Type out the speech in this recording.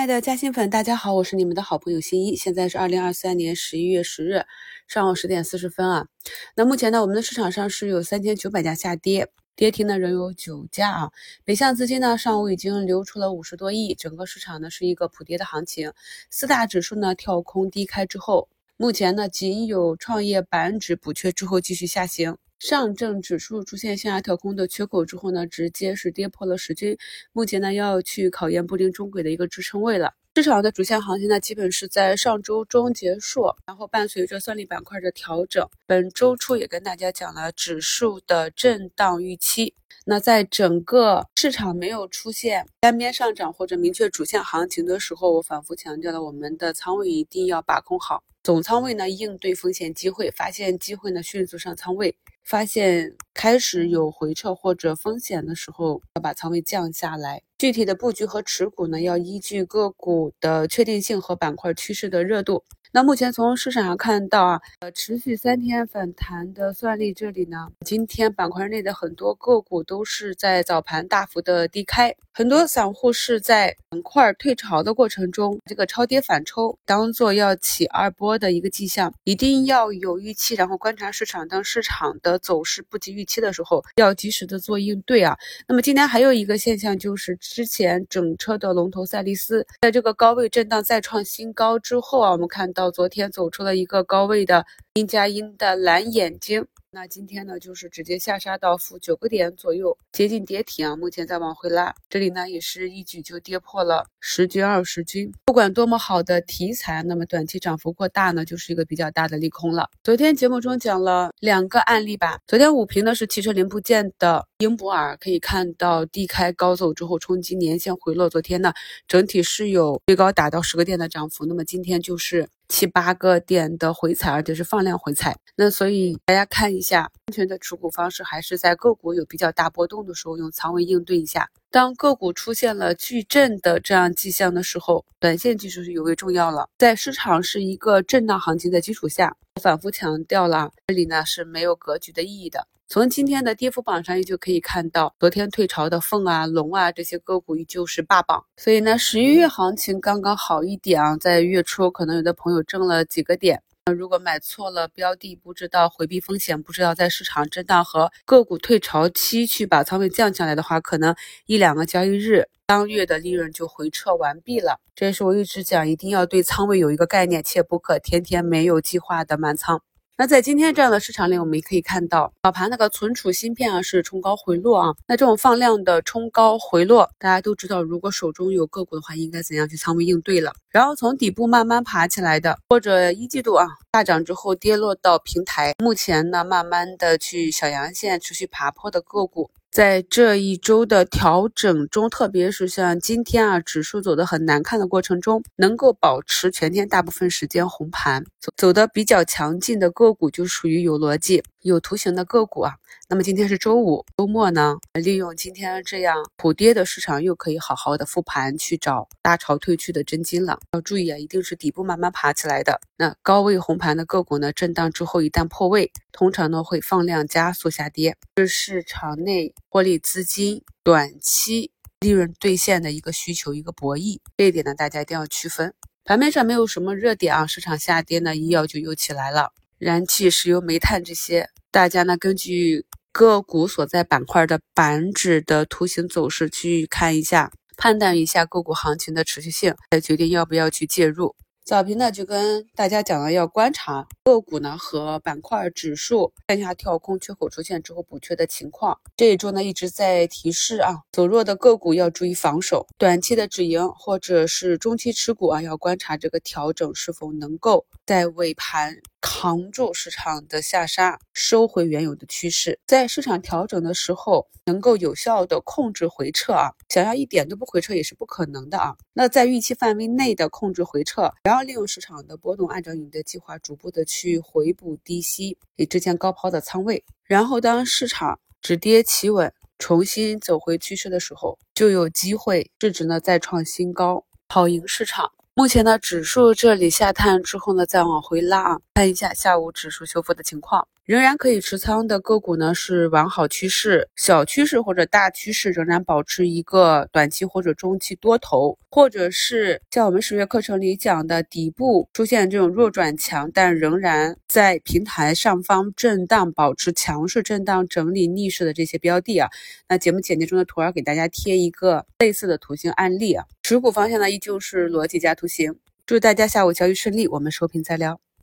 亲爱的嘉兴粉，大家好，我是你们的好朋友新一。现在是二零二三年十一月十日上午十点四十分啊。那目前呢，我们的市场上是有三千九百家下跌，跌停呢仍有九家啊。北向资金呢，上午已经流出了五十多亿，整个市场呢是一个普跌的行情。四大指数呢跳空低开之后，目前呢仅有创业板指补缺之后继续下行。上证指数出现向下跳空的缺口之后呢，直接是跌破了十均，目前呢要去考验布林中轨的一个支撑位了。市场的主线行情呢，基本是在上周中结束，然后伴随着算力板块的调整，本周初也跟大家讲了指数的震荡预期。那在整个市场没有出现单边上涨或者明确主线行情的时候，我反复强调了我们的仓位一定要把控好，总仓位呢应对风险机会，发现机会呢迅速上仓位。发现开始有回撤或者风险的时候，要把仓位降下来。具体的布局和持股呢，要依据个股的确定性和板块趋势的热度。那目前从市场上看到啊，呃，持续三天反弹的算力这里呢，今天板块内的很多个股都是在早盘大幅的低开，很多散户是在板块退潮的过程中，这个超跌反抽当做要起二波的一个迹象，一定要有预期，然后观察市场，当市场的走势不及预期的时候，要及时的做应对啊。那么今天还有一个现象就是之前整车的龙头赛力斯，在这个高位震荡再创新高之后啊，我们看到。到昨天走出了一个高位的阴加阴的蓝眼睛。那今天呢，就是直接下杀到负九个点左右，接近跌停啊。目前在往回拉，这里呢也是一举就跌破了十均、二十均。不管多么好的题材，那么短期涨幅过大呢，就是一个比较大的利空了。昨天节目中讲了两个案例吧。昨天五评呢是汽车零部件的英博尔，可以看到低开高走之后冲击年线回落，昨天呢整体是有最高达到十个点的涨幅。那么今天就是七八个点的回踩，而且是放量回踩。那所以大家看一。下安全的持股方式，还是在个股有比较大波动的时候用仓位应对一下。当个股出现了巨震的这样迹象的时候，短线技术是尤为重要了。在市场是一个震荡行情的基础下，我反复强调了，这里呢是没有格局的意义的。从今天的跌幅榜上，依旧可以看到，昨天退潮的凤啊、龙啊这些个股依旧是霸榜。所以呢，十一月行情刚刚好一点啊，在月初可能有的朋友挣了几个点。如果买错了标的，不知道回避风险，不知道在市场震荡和个股退潮期去把仓位降下来的话，可能一两个交易日当月的利润就回撤完毕了。这也是我一直讲，一定要对仓位有一个概念，切不可天天没有计划的满仓。那在今天这样的市场里，我们也可以看到早盘那个存储芯片啊是冲高回落啊。那这种放量的冲高回落，大家都知道，如果手中有个股的话，应该怎样去仓位应对了。然后从底部慢慢爬起来的，或者一季度啊大涨之后跌落到平台，目前呢慢慢的去小阳线持续爬坡的个股。在这一周的调整中，特别是像今天啊，指数走的很难看的过程中，能够保持全天大部分时间红盘，走走的比较强劲的个股就属于有逻辑。有图形的个股啊，那么今天是周五，周末呢，利用今天这样普跌的市场，又可以好好的复盘去找大潮退去的真金了。要注意啊，一定是底部慢慢爬起来的。那高位红盘的个股呢，震荡之后一旦破位，通常呢会放量加速下跌，是市场内获利资金短期利润兑现的一个需求，一个博弈。这一点呢，大家一定要区分。盘面上没有什么热点啊，市场下跌呢，医药就又起来了。燃气、石油、煤炭这些，大家呢根据个股所在板块的板指的图形走势去看一下，判断一下个股行情的持续性，再决定要不要去介入。早评呢就跟大家讲了，要观察个股呢和板块指数向下跳空缺口出现之后补缺的情况。这一周呢一直在提示啊，走弱的个股要注意防守，短期的止盈或者是中期持股啊，要观察这个调整是否能够在尾盘。扛住市场的下杀，收回原有的趋势，在市场调整的时候，能够有效的控制回撤啊，想要一点都不回撤也是不可能的啊。那在预期范围内的控制回撤，然后利用市场的波动，按照你的计划逐步的去回补低吸你之前高抛的仓位，然后当市场止跌企稳，重新走回趋势的时候，就有机会市值呢再创新高，跑赢市场。目前呢，指数这里下探之后呢，再往回拉啊，看。一下下午指数修复的情况，仍然可以持仓的个股呢是完好趋势、小趋势或者大趋势仍然保持一个短期或者中期多头，或者是像我们十月课程里讲的底部出现这种弱转强，但仍然在平台上方震荡，保持强势震荡整理逆势的这些标的啊。那节目简介中的图儿给大家贴一个类似的图形案例啊。持股方向呢依旧是逻辑加图形。祝大家下午交易顺利，我们收评再聊。